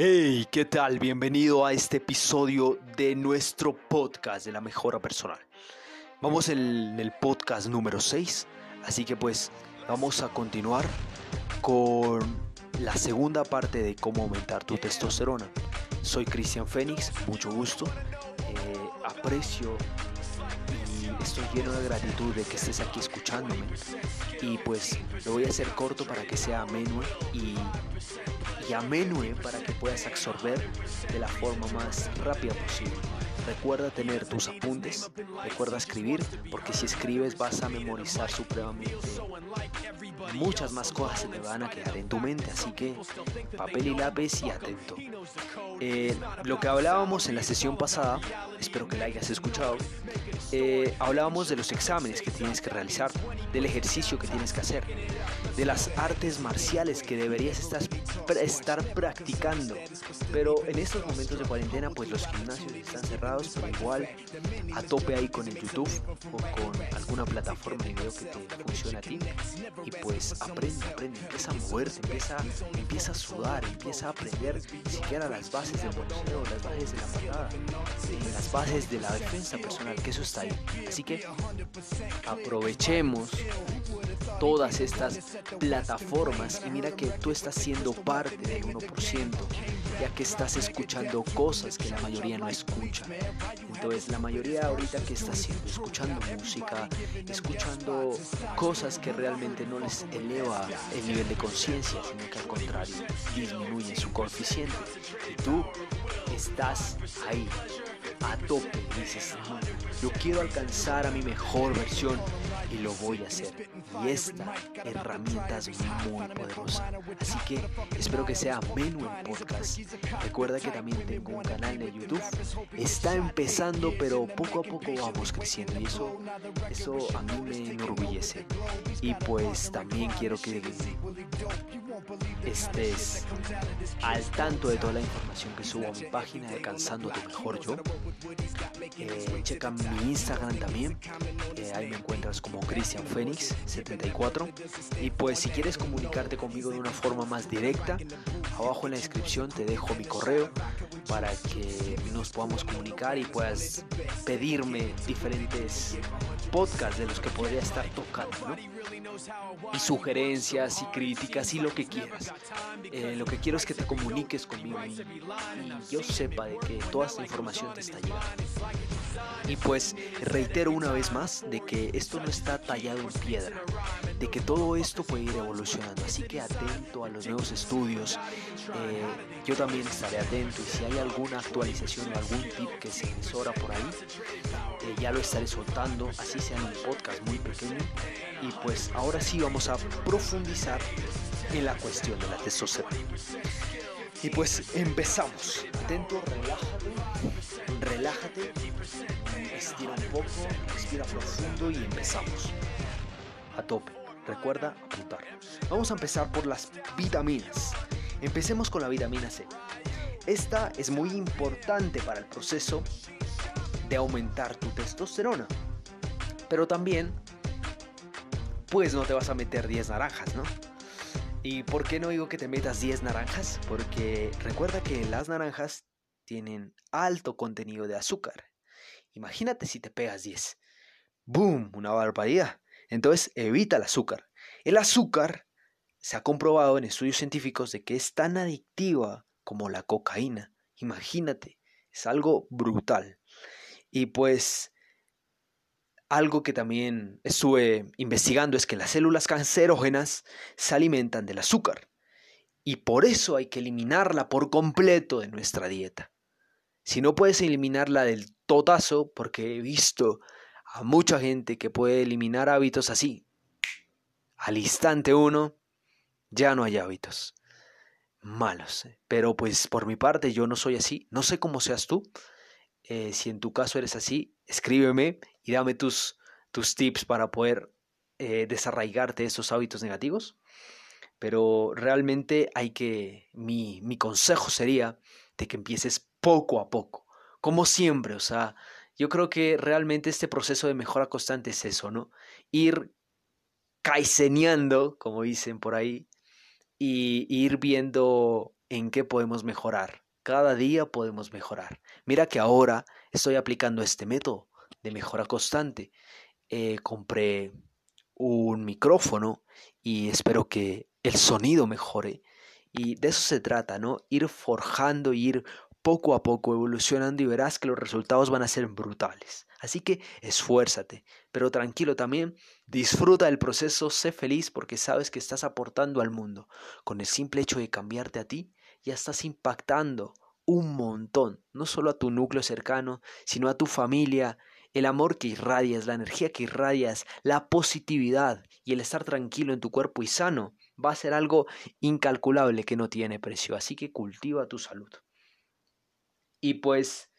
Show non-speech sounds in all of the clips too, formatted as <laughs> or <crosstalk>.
Hey, ¿qué tal? Bienvenido a este episodio de nuestro podcast de la mejora personal. Vamos en el podcast número 6, así que pues vamos a continuar con la segunda parte de cómo aumentar tu testosterona. Soy Cristian Fénix, mucho gusto, eh, aprecio y estoy lleno de gratitud de que estés aquí escuchándome. Y pues lo voy a hacer corto para que sea ameno y y amenue para que puedas absorber de la forma más rápida posible. Recuerda tener tus apuntes, recuerda escribir, porque si escribes vas a memorizar supremamente. Muchas más cosas se te van a quedar en tu mente, así que papel y lápiz y atento. Eh, lo que hablábamos en la sesión pasada, espero que la hayas escuchado, eh, hablábamos de los exámenes que tienes que realizar, del ejercicio que tienes que hacer, de las artes marciales que deberías estar, estar practicando. Pero en estos momentos de cuarentena, pues los gimnasios están cerrados, pero igual a tope ahí con el YouTube o con alguna plataforma de video que te funcione a ti. Y pues aprende, aprende, empieza a moverte, empieza, empieza a sudar, empieza a aprender siquiera las bases del boxeo, las bases de la patada, las bases de la defensa personal, está ahí. Así que aprovechemos todas estas plataformas y mira que tú estás siendo parte del 1%, ya que estás escuchando cosas que la mayoría no escucha. Entonces la mayoría ahorita que está haciendo, escuchando música, escuchando cosas que realmente no les eleva el nivel de conciencia, sino que al contrario disminuye su coeficiente. Y tú estás ahí a tope. Dices, yo quiero alcanzar a mi mejor versión y lo voy a hacer. Y esta herramienta es muy poderosa. Así que espero que sea menos el podcast. Recuerda que también tengo un canal de YouTube. Está empezando, pero poco a poco vamos creciendo. Y eso, eso a mí me enorgullece. Y pues también quiero que estés al tanto de toda la información que subo a mi página Alcanzando tu mejor yo. Eh, checa mi Instagram también. Eh, ahí me encuentras como Cristian Fénix 74. Y pues si quieres comunicarte conmigo de una forma más directa, abajo en la descripción te dejo mi correo para que nos podamos comunicar y puedas pedirme diferentes podcasts de los que podría estar tocando. Y sugerencias y críticas y lo que quieras. Eh, lo que quiero es que te comuniques conmigo y, yo sepa de que toda esta información te está llegando. Y pues reitero una vez más de que esto no está tallado en piedra, de que todo esto puede ir evolucionando. Así que atento a los nuevos estudios. Eh, yo también estaré atento y si hay alguna actualización o algún tip que se asesora por ahí, eh, ya lo estaré soltando, así sea en un podcast muy pequeño. Y pues ahora sí vamos a profundizar en la cuestión de la testosterona. Y pues empezamos. Atento, relájate, relájate, estira un poco, respira profundo y empezamos. A tope. Recuerda apuntar. Vamos a empezar por las vitaminas. Empecemos con la vitamina C. Esta es muy importante para el proceso de aumentar tu testosterona. Pero también, pues no te vas a meter 10 naranjas, ¿no? ¿Y por qué no digo que te metas 10 naranjas? Porque recuerda que las naranjas tienen alto contenido de azúcar. Imagínate si te pegas 10. ¡Boom! Una barbaridad. Entonces evita el azúcar. El azúcar se ha comprobado en estudios científicos de que es tan adictiva como la cocaína. Imagínate, es algo brutal. Y pues algo que también estuve investigando es que las células cancerógenas se alimentan del azúcar y por eso hay que eliminarla por completo de nuestra dieta. Si no puedes eliminarla del totazo, porque he visto a mucha gente que puede eliminar hábitos así, al instante uno, ya no hay hábitos malos. Pero pues por mi parte yo no soy así, no sé cómo seas tú. Eh, si en tu caso eres así, escríbeme y dame tus, tus tips para poder eh, desarraigarte esos hábitos negativos. Pero realmente hay que, mi, mi consejo sería de que empieces poco a poco, como siempre, o sea, yo creo que realmente este proceso de mejora constante es eso, ¿no? Ir caiceneando, como dicen por ahí, y ir viendo en qué podemos mejorar. Cada día podemos mejorar. Mira que ahora estoy aplicando este método de mejora constante. Eh, compré un micrófono y espero que el sonido mejore. Y de eso se trata, ¿no? Ir forjando, ir poco a poco evolucionando y verás que los resultados van a ser brutales. Así que esfuérzate, pero tranquilo también, disfruta del proceso, sé feliz porque sabes que estás aportando al mundo. Con el simple hecho de cambiarte a ti, ya estás impactando un montón, no solo a tu núcleo cercano, sino a tu familia, el amor que irradias, la energía que irradias, la positividad y el estar tranquilo en tu cuerpo y sano va a ser algo incalculable que no tiene precio. Así que cultiva tu salud. Y pues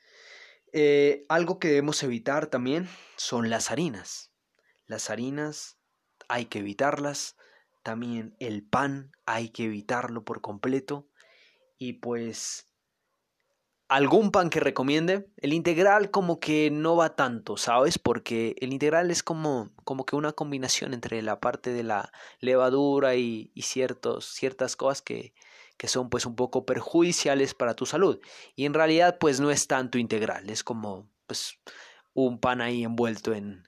eh, algo que debemos evitar también son las harinas. Las harinas hay que evitarlas. También el pan hay que evitarlo por completo. Y pues algún pan que recomiende. El integral como que no va tanto, ¿sabes? Porque el integral es como, como que una combinación entre la parte de la levadura y, y ciertos, ciertas cosas que, que son pues un poco perjudiciales para tu salud. Y en realidad pues no es tanto integral, es como pues un pan ahí envuelto en,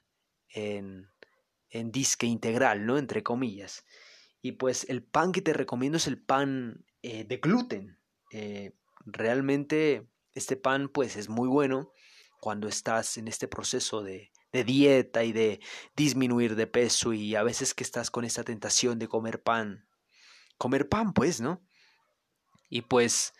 en, en disque integral, ¿no? Entre comillas. Y pues el pan que te recomiendo es el pan eh, de gluten. Eh, realmente este pan pues es muy bueno cuando estás en este proceso de, de dieta y de disminuir de peso y a veces que estás con esta tentación de comer pan. Comer pan pues, ¿no? Y pues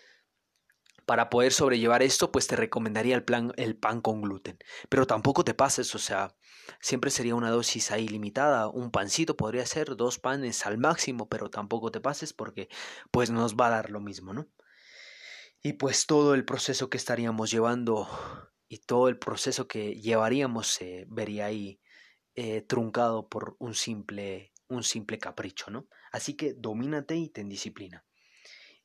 para poder sobrellevar esto, pues te recomendaría el, plan, el pan con gluten. Pero tampoco te pases, o sea, siempre sería una dosis ahí limitada. Un pancito podría ser dos panes al máximo, pero tampoco te pases porque pues nos va a dar lo mismo, ¿no? Y pues todo el proceso que estaríamos llevando y todo el proceso que llevaríamos se vería ahí eh, truncado por un simple, un simple capricho, ¿no? Así que domínate y ten disciplina.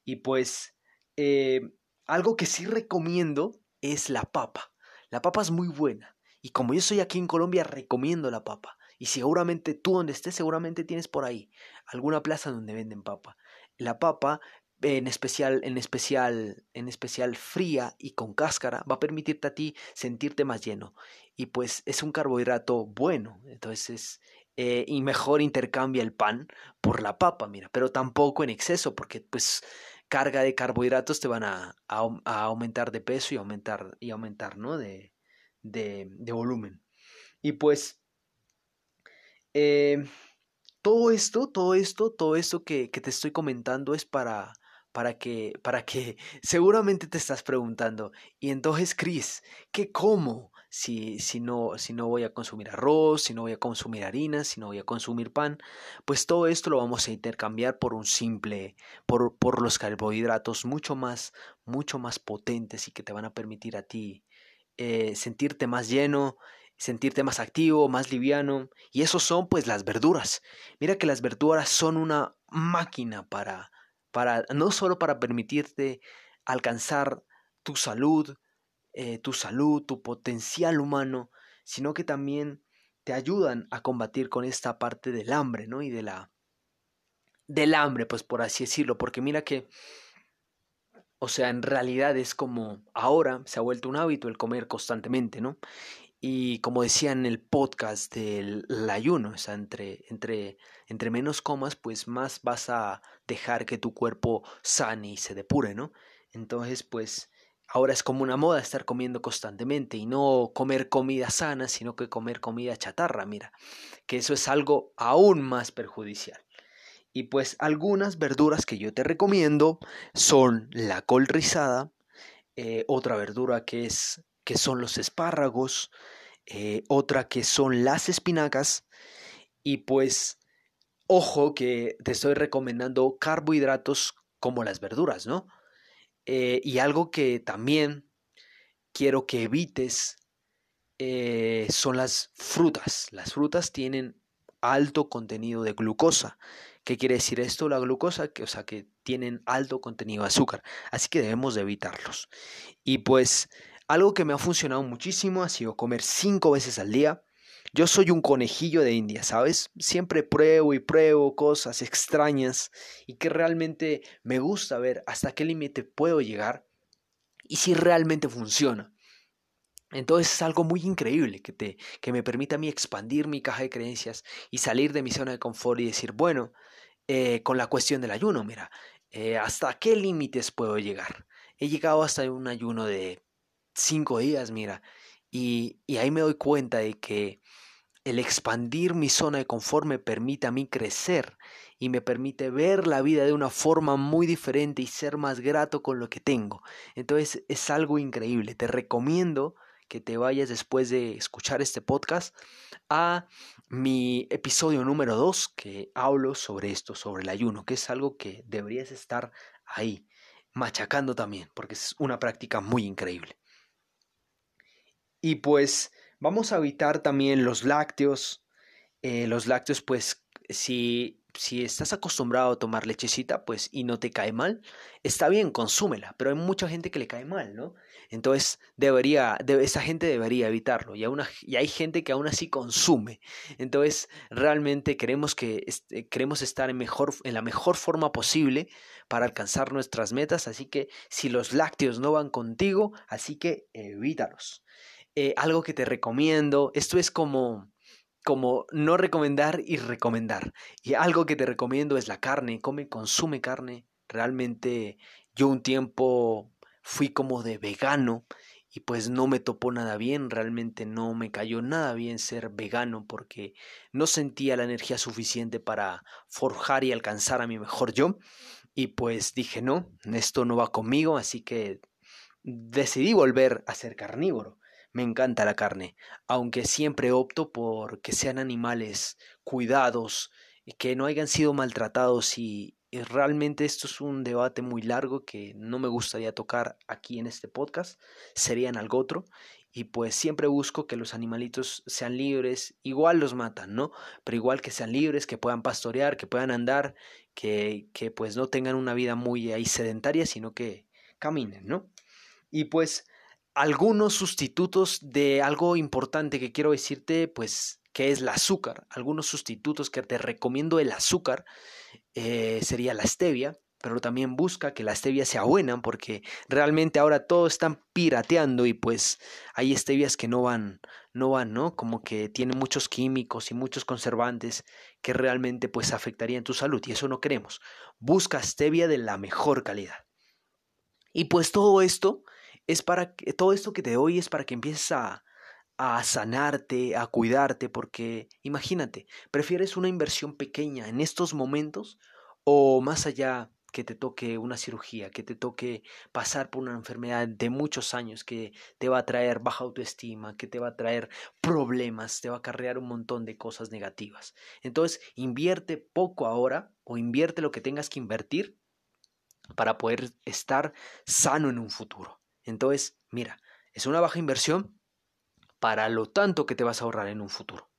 Y pues eh, algo que sí recomiendo es la papa. La papa es muy buena. Y como yo estoy aquí en Colombia, recomiendo la papa. Y seguramente tú donde estés, seguramente tienes por ahí alguna plaza donde venden papa. La papa, en especial, en especial, en especial fría y con cáscara, va a permitirte a ti sentirte más lleno. Y pues es un carbohidrato bueno. Entonces, eh, y mejor intercambia el pan por la papa, mira, pero tampoco en exceso, porque pues carga de carbohidratos te van a, aumentar de peso y aumentar, y aumentar ¿no? de, de, volumen. Y pues eh, todo esto, todo esto, todo esto que, que te estoy comentando es para, para que, para que <laughs> seguramente te estás preguntando, y entonces, Cris, ¿qué como? Si, si, no, si no voy a consumir arroz, si no voy a consumir harina, si no voy a consumir pan, pues todo esto lo vamos a intercambiar por un simple, por, por los carbohidratos mucho más, mucho más potentes y que te van a permitir a ti eh, sentirte más lleno, sentirte más activo, más liviano. Y esos son pues las verduras. Mira que las verduras son una máquina para, para no solo para permitirte alcanzar tu salud, eh, tu salud, tu potencial humano, sino que también te ayudan a combatir con esta parte del hambre, ¿no? Y de la del hambre, pues por así decirlo, porque mira que o sea, en realidad es como ahora se ha vuelto un hábito el comer constantemente, ¿no? Y como decía en el podcast del ayuno, o sea, entre, entre, entre menos comas, pues más vas a dejar que tu cuerpo sane y se depure, ¿no? Entonces, pues Ahora es como una moda estar comiendo constantemente y no comer comida sana, sino que comer comida chatarra, mira, que eso es algo aún más perjudicial. Y pues algunas verduras que yo te recomiendo son la col rizada, eh, otra verdura que, es, que son los espárragos, eh, otra que son las espinacas y pues ojo que te estoy recomendando carbohidratos como las verduras, ¿no? Eh, y algo que también quiero que evites eh, son las frutas. Las frutas tienen alto contenido de glucosa. ¿Qué quiere decir esto? La glucosa, que, o sea, que tienen alto contenido de azúcar. Así que debemos de evitarlos. Y pues algo que me ha funcionado muchísimo ha sido comer cinco veces al día. Yo soy un conejillo de India, ¿sabes? Siempre pruebo y pruebo cosas extrañas y que realmente me gusta ver hasta qué límite puedo llegar y si realmente funciona. Entonces es algo muy increíble que, te, que me permite a mí expandir mi caja de creencias y salir de mi zona de confort y decir, bueno, eh, con la cuestión del ayuno, mira, eh, ¿hasta qué límites puedo llegar? He llegado hasta un ayuno de cinco días, mira, y, y ahí me doy cuenta de que el expandir mi zona de confort me permite a mí crecer y me permite ver la vida de una forma muy diferente y ser más grato con lo que tengo. Entonces es algo increíble. Te recomiendo que te vayas después de escuchar este podcast a mi episodio número 2 que hablo sobre esto, sobre el ayuno, que es algo que deberías estar ahí, machacando también, porque es una práctica muy increíble. Y pues vamos a evitar también los lácteos. Eh, los lácteos, pues si si estás acostumbrado a tomar lechecita, pues y no te cae mal, está bien, consúmela, pero hay mucha gente que le cae mal, ¿no? Entonces, debería, esa gente debería evitarlo y, y hay gente que aún así consume. Entonces, realmente queremos, que, queremos estar en, mejor, en la mejor forma posible para alcanzar nuestras metas, así que si los lácteos no van contigo, así que evítalos. Eh, algo que te recomiendo, esto es como como no recomendar y recomendar. Y algo que te recomiendo es la carne, come, consume carne. Realmente yo un tiempo fui como de vegano y pues no me topó nada bien, realmente no me cayó nada bien ser vegano porque no sentía la energía suficiente para forjar y alcanzar a mi mejor yo. Y pues dije, no, esto no va conmigo, así que decidí volver a ser carnívoro. Me encanta la carne, aunque siempre opto por que sean animales cuidados, que no hayan sido maltratados y, realmente esto es un debate muy largo que no me gustaría tocar aquí en este podcast, sería en algo otro. Y pues siempre busco que los animalitos sean libres, igual los matan, ¿no? Pero igual que sean libres, que puedan pastorear, que puedan andar, que, que pues no tengan una vida muy ahí sedentaria, sino que caminen, ¿no? Y pues algunos sustitutos de algo importante que quiero decirte, pues, que es el azúcar. Algunos sustitutos que te recomiendo el azúcar eh, sería la stevia, pero también busca que la stevia sea buena porque realmente ahora todos están pirateando y pues hay stevias que no van, no van, ¿no? Como que tienen muchos químicos y muchos conservantes que realmente pues afectarían tu salud y eso no queremos. Busca stevia de la mejor calidad. Y pues todo esto es para que todo esto que te doy es para que empieces a, a sanarte, a cuidarte, porque imagínate, ¿prefieres una inversión pequeña en estos momentos o más allá que te toque una cirugía, que te toque pasar por una enfermedad de muchos años que te va a traer baja autoestima, que te va a traer problemas, te va a acarrear un montón de cosas negativas. Entonces, invierte poco ahora o invierte lo que tengas que invertir para poder estar sano en un futuro. Entonces, mira, es una baja inversión para lo tanto que te vas a ahorrar en un futuro.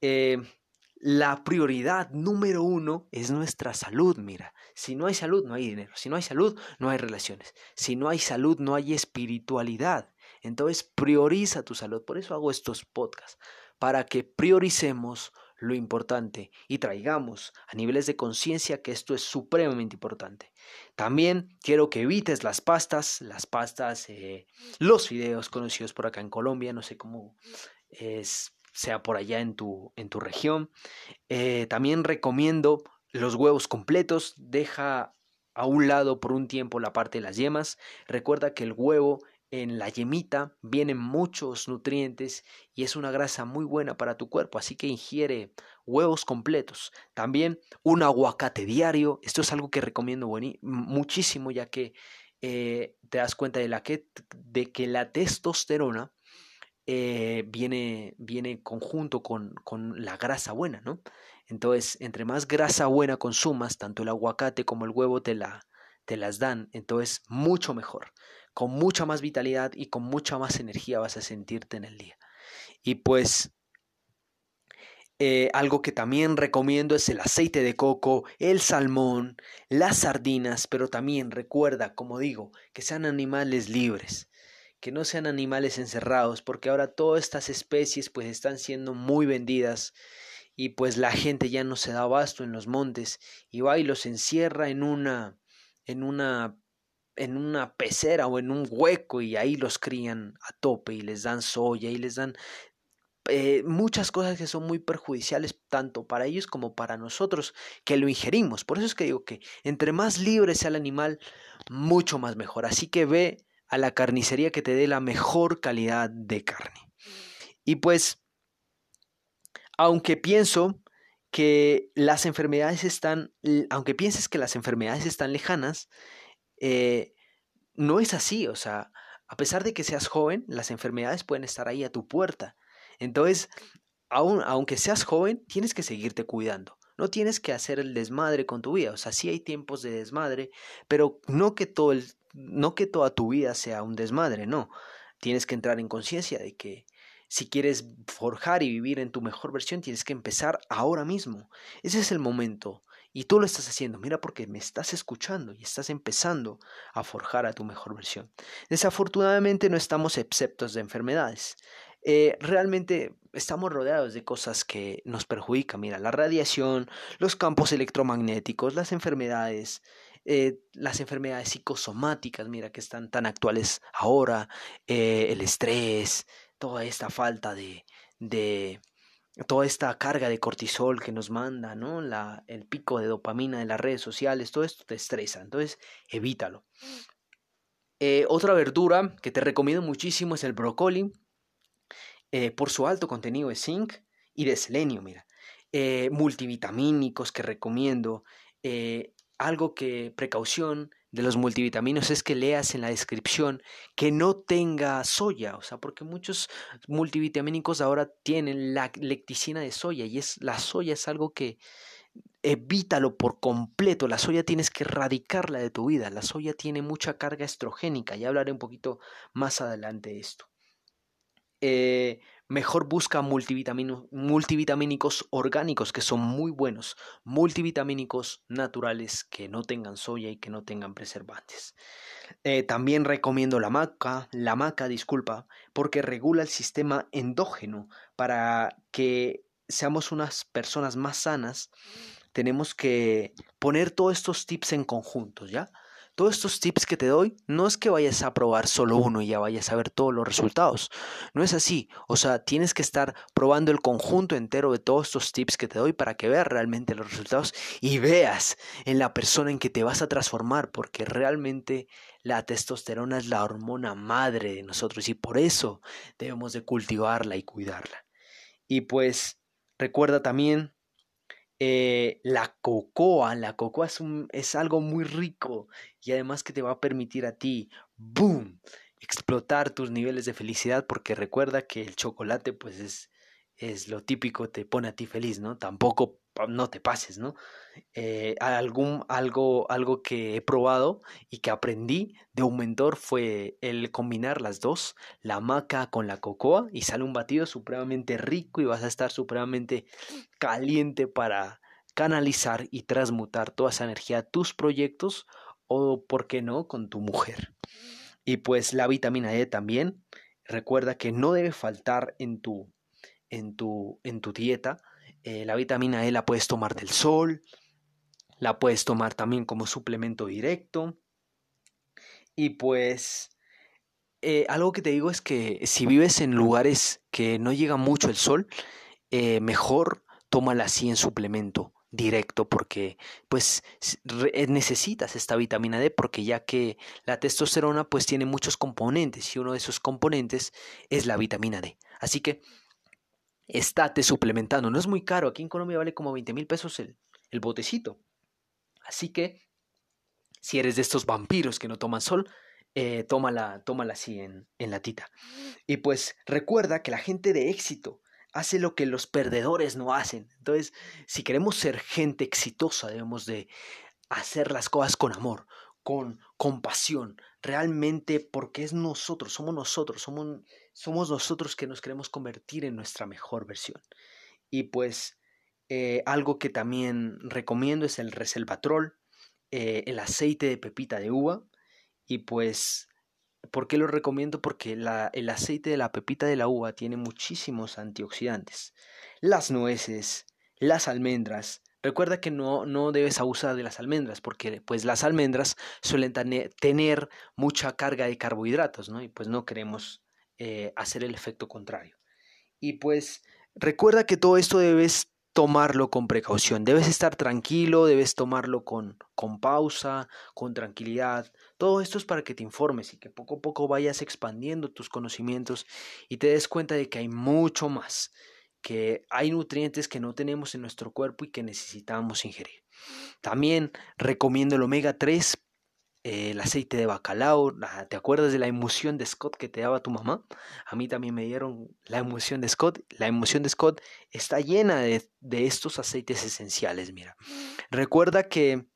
Eh, la prioridad número uno es nuestra salud, mira. Si no hay salud, no hay dinero. Si no hay salud, no hay relaciones. Si no hay salud, no hay espiritualidad. Entonces, prioriza tu salud. Por eso hago estos podcasts, para que prioricemos lo importante y traigamos a niveles de conciencia que esto es supremamente importante. También quiero que evites las pastas, las pastas, eh, los fideos conocidos por acá en Colombia, no sé cómo es, sea por allá en tu, en tu región. Eh, también recomiendo los huevos completos, deja a un lado por un tiempo la parte de las yemas. Recuerda que el huevo en la yemita vienen muchos nutrientes y es una grasa muy buena para tu cuerpo, así que ingiere huevos completos. También un aguacate diario, esto es algo que recomiendo muchísimo ya que eh, te das cuenta de, la que, de que la testosterona eh, viene, viene conjunto con, con la grasa buena, ¿no? Entonces, entre más grasa buena consumas, tanto el aguacate como el huevo te, la, te las dan, entonces mucho mejor con mucha más vitalidad y con mucha más energía vas a sentirte en el día. Y pues eh, algo que también recomiendo es el aceite de coco, el salmón, las sardinas, pero también recuerda, como digo, que sean animales libres, que no sean animales encerrados, porque ahora todas estas especies pues están siendo muy vendidas y pues la gente ya no se da abasto en los montes y va y los encierra en una en una en una pecera o en un hueco y ahí los crían a tope y les dan soya y les dan eh, muchas cosas que son muy perjudiciales tanto para ellos como para nosotros que lo ingerimos. Por eso es que digo que entre más libre sea el animal, mucho más mejor. Así que ve a la carnicería que te dé la mejor calidad de carne. Y pues, aunque pienso que las enfermedades están, aunque pienses que las enfermedades están lejanas, eh, no es así. O sea, a pesar de que seas joven, las enfermedades pueden estar ahí a tu puerta. Entonces, aun, aunque seas joven, tienes que seguirte cuidando. No tienes que hacer el desmadre con tu vida. O sea, sí hay tiempos de desmadre, pero no que todo no que toda tu vida sea un desmadre, no. Tienes que entrar en conciencia de que si quieres forjar y vivir en tu mejor versión, tienes que empezar ahora mismo. Ese es el momento. Y tú lo estás haciendo, mira porque me estás escuchando y estás empezando a forjar a tu mejor versión. Desafortunadamente no estamos exceptos de enfermedades. Eh, realmente estamos rodeados de cosas que nos perjudican. Mira, la radiación, los campos electromagnéticos, las enfermedades, eh, las enfermedades psicosomáticas, mira, que están tan actuales ahora, eh, el estrés, toda esta falta de, de, toda esta carga de cortisol que nos manda, ¿no? La, el pico de dopamina de las redes sociales, todo esto te estresa, entonces evítalo. otra verdura que te recomiendo muchísimo es el brócoli. Eh, por su alto contenido de zinc y de selenio, mira. Eh, multivitamínicos que recomiendo. Eh, algo que, precaución de los multivitaminos es que leas en la descripción que no tenga soya, o sea, porque muchos multivitamínicos ahora tienen la lecticina de soya y es la soya es algo que evítalo por completo. La soya tienes que erradicarla de tu vida. La soya tiene mucha carga estrogénica. Ya hablaré un poquito más adelante de esto. Eh, mejor busca multivitamínicos orgánicos que son muy buenos, multivitamínicos naturales que no tengan soya y que no tengan preservantes. Eh, también recomiendo la maca, la maca, disculpa, porque regula el sistema endógeno para que seamos unas personas más sanas. Tenemos que poner todos estos tips en conjunto, ¿ya? Todos estos tips que te doy no es que vayas a probar solo uno y ya vayas a ver todos los resultados. No es así. O sea, tienes que estar probando el conjunto entero de todos estos tips que te doy para que veas realmente los resultados y veas en la persona en que te vas a transformar, porque realmente la testosterona es la hormona madre de nosotros y por eso debemos de cultivarla y cuidarla. Y pues recuerda también eh, la cocoa, la cocoa es, un, es algo muy rico y además que te va a permitir a ti, boom, explotar tus niveles de felicidad porque recuerda que el chocolate pues es, es lo típico, te pone a ti feliz, ¿no? Tampoco no te pases, ¿no? Eh, algo, algo que he probado y que aprendí de un mentor fue el combinar las dos, la maca con la cocoa, y sale un batido supremamente rico y vas a estar supremamente caliente para canalizar y transmutar toda esa energía a tus proyectos o, ¿por qué no?, con tu mujer. Y pues la vitamina E también, recuerda que no debe faltar en tu, en tu, en tu dieta, eh, la vitamina E la puedes tomar del sol, la puedes tomar también como suplemento directo. Y pues eh, algo que te digo es que si vives en lugares que no llega mucho el sol, eh, mejor tómala así en suplemento directo porque pues necesitas esta vitamina D porque ya que la testosterona pues tiene muchos componentes y uno de esos componentes es la vitamina D. Así que estate suplementando. No es muy caro. Aquí en Colombia vale como 20 mil pesos el, el botecito. Así que, si eres de estos vampiros que no toman sol, eh, tómala, tómala así en, en latita. Y pues recuerda que la gente de éxito hace lo que los perdedores no hacen. Entonces, si queremos ser gente exitosa, debemos de hacer las cosas con amor, con compasión, realmente porque es nosotros, somos nosotros, somos, somos nosotros que nos queremos convertir en nuestra mejor versión. Y pues eh, algo que también recomiendo es el reservatrol, eh, el aceite de pepita de uva y pues ¿Por qué lo recomiendo? Porque el aceite de la pepita de la uva tiene muchísimos antioxidantes. Las nueces, las almendras. Recuerda que no, no debes abusar de las almendras porque pues las almendras suelen tener mucha carga de carbohidratos, ¿no? Y pues no queremos eh, hacer el efecto contrario. Y pues recuerda que todo esto debes tomarlo con precaución. Debes estar tranquilo, debes tomarlo con, con pausa, con tranquilidad. Todo esto es para que te informes y que poco a poco vayas expandiendo tus conocimientos y te des cuenta de que hay mucho más, que hay nutrientes que no tenemos en nuestro cuerpo y que necesitamos ingerir. También recomiendo el omega 3 el aceite de bacalao, ¿te acuerdas de la emoción de Scott que te daba tu mamá? A mí también me dieron la emoción de Scott. La emoción de Scott está llena de, estos aceites esenciales, mira. Recuerda que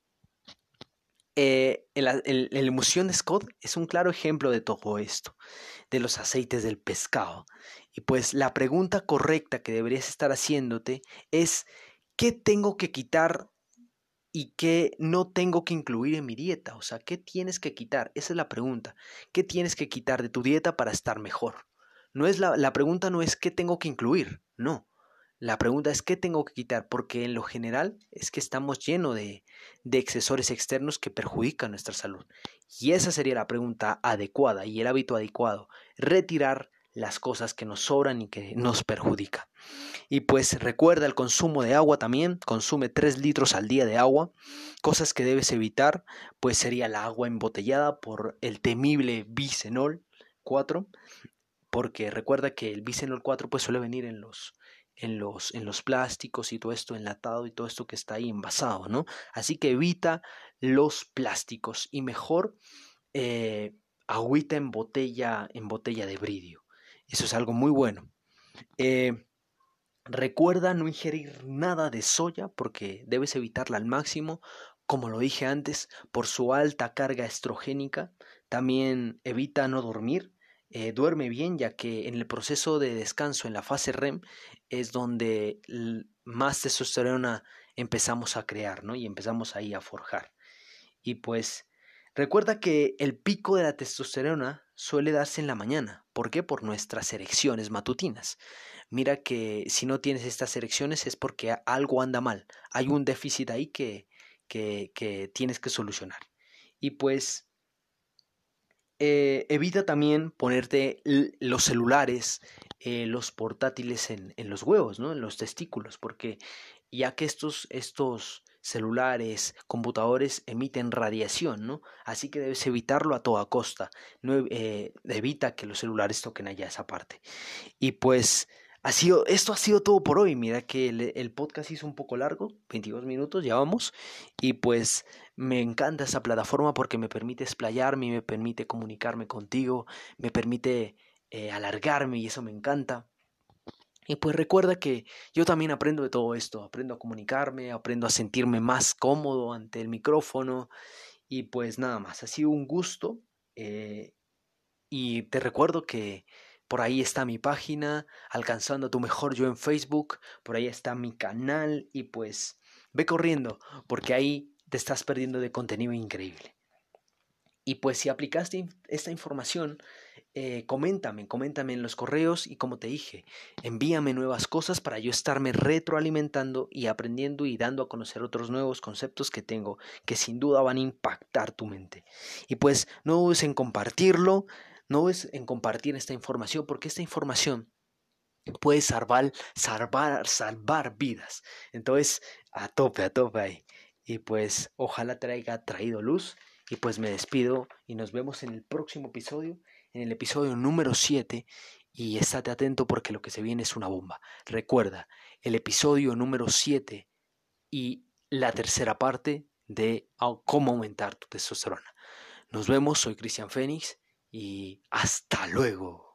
eh, la emoción de Scott es un claro ejemplo de todo esto, de los aceites del pescado. Y pues la pregunta correcta que deberías estar haciéndote es, ¿qué tengo que quitar y qué no tengo que incluir en mi dieta. O sea, ¿qué tienes que quitar? Esa es la pregunta. ¿Qué tienes que quitar de tu dieta para estar mejor? No es la, la pregunta no es qué tengo que incluir, no. La pregunta es qué tengo que quitar, porque en lo general es que estamos llenos de, de excesores externos que perjudican nuestra salud. Y esa sería la pregunta adecuada y el hábito adecuado. Retirar las cosas que nos sobran y que nos perjudican. Y pues recuerda el consumo de agua también, consume 3 litros al día de agua. Cosas que debes evitar, pues sería la agua embotellada por el temible bisenol 4, porque recuerda que el bisenol 4 pues suele venir en los en los, en los plásticos y todo esto enlatado y todo esto que está ahí envasado, ¿no? Así que evita los plásticos y mejor eh, agüita en botella, en botella de bridio. Eso es algo muy bueno. Eh, recuerda no ingerir nada de soya porque debes evitarla al máximo. Como lo dije antes, por su alta carga estrogénica. También evita no dormir. Eh, duerme bien ya que en el proceso de descanso, en la fase REM, es donde más testosterona empezamos a crear, ¿no? Y empezamos ahí a forjar. Y pues recuerda que el pico de la testosterona suele darse en la mañana. ¿Por qué? Por nuestras erecciones matutinas. Mira que si no tienes estas erecciones es porque algo anda mal. Hay un déficit ahí que, que, tienes que solucionar. Y pues eh, evita también ponerte los celulares, eh, los portátiles en, en, los huevos, ¿no? en los testículos, porque ya que estos, estos celulares, computadores emiten radiación, ¿no? Así que debes evitarlo a toda costa. No, eh, evita que los celulares toquen allá esa parte. Y pues ha sido, esto ha sido todo por hoy. Mira que el, podcast hizo un poco largo, 22 minutos, ya vamos. Y pues me encanta esa plataforma porque me permite explayarme, me permite comunicarme contigo, me permite eh, alargarme y eso me encanta. Y pues recuerda que yo también aprendo de todo esto, aprendo a comunicarme, aprendo a sentirme más cómodo ante el micrófono y pues nada más, ha sido un gusto eh, y te recuerdo que por ahí está mi página, alcanzando tu mejor yo en Facebook, por ahí está mi canal y pues ve corriendo porque ahí te estás perdiendo de contenido increíble. Y pues si aplicaste esta información, eh, coméntame, coméntame en los correos y como te dije, envíame nuevas cosas para yo estarme retroalimentando y aprendiendo y dando a conocer otros nuevos conceptos que tengo que sin duda van a impactar tu mente. Y pues no dudes en compartirlo, no dudes en compartir esta información porque esta información puede salvar, salvar, salvar vidas. Entonces, a tope, a tope ahí. Y pues ojalá te haya traído luz. Y pues me despido y nos vemos en el próximo episodio en el episodio número 7 y estate atento porque lo que se viene es una bomba. Recuerda, el episodio número 7 y la tercera parte de cómo aumentar tu testosterona. Nos vemos, soy Cristian Fénix y hasta luego.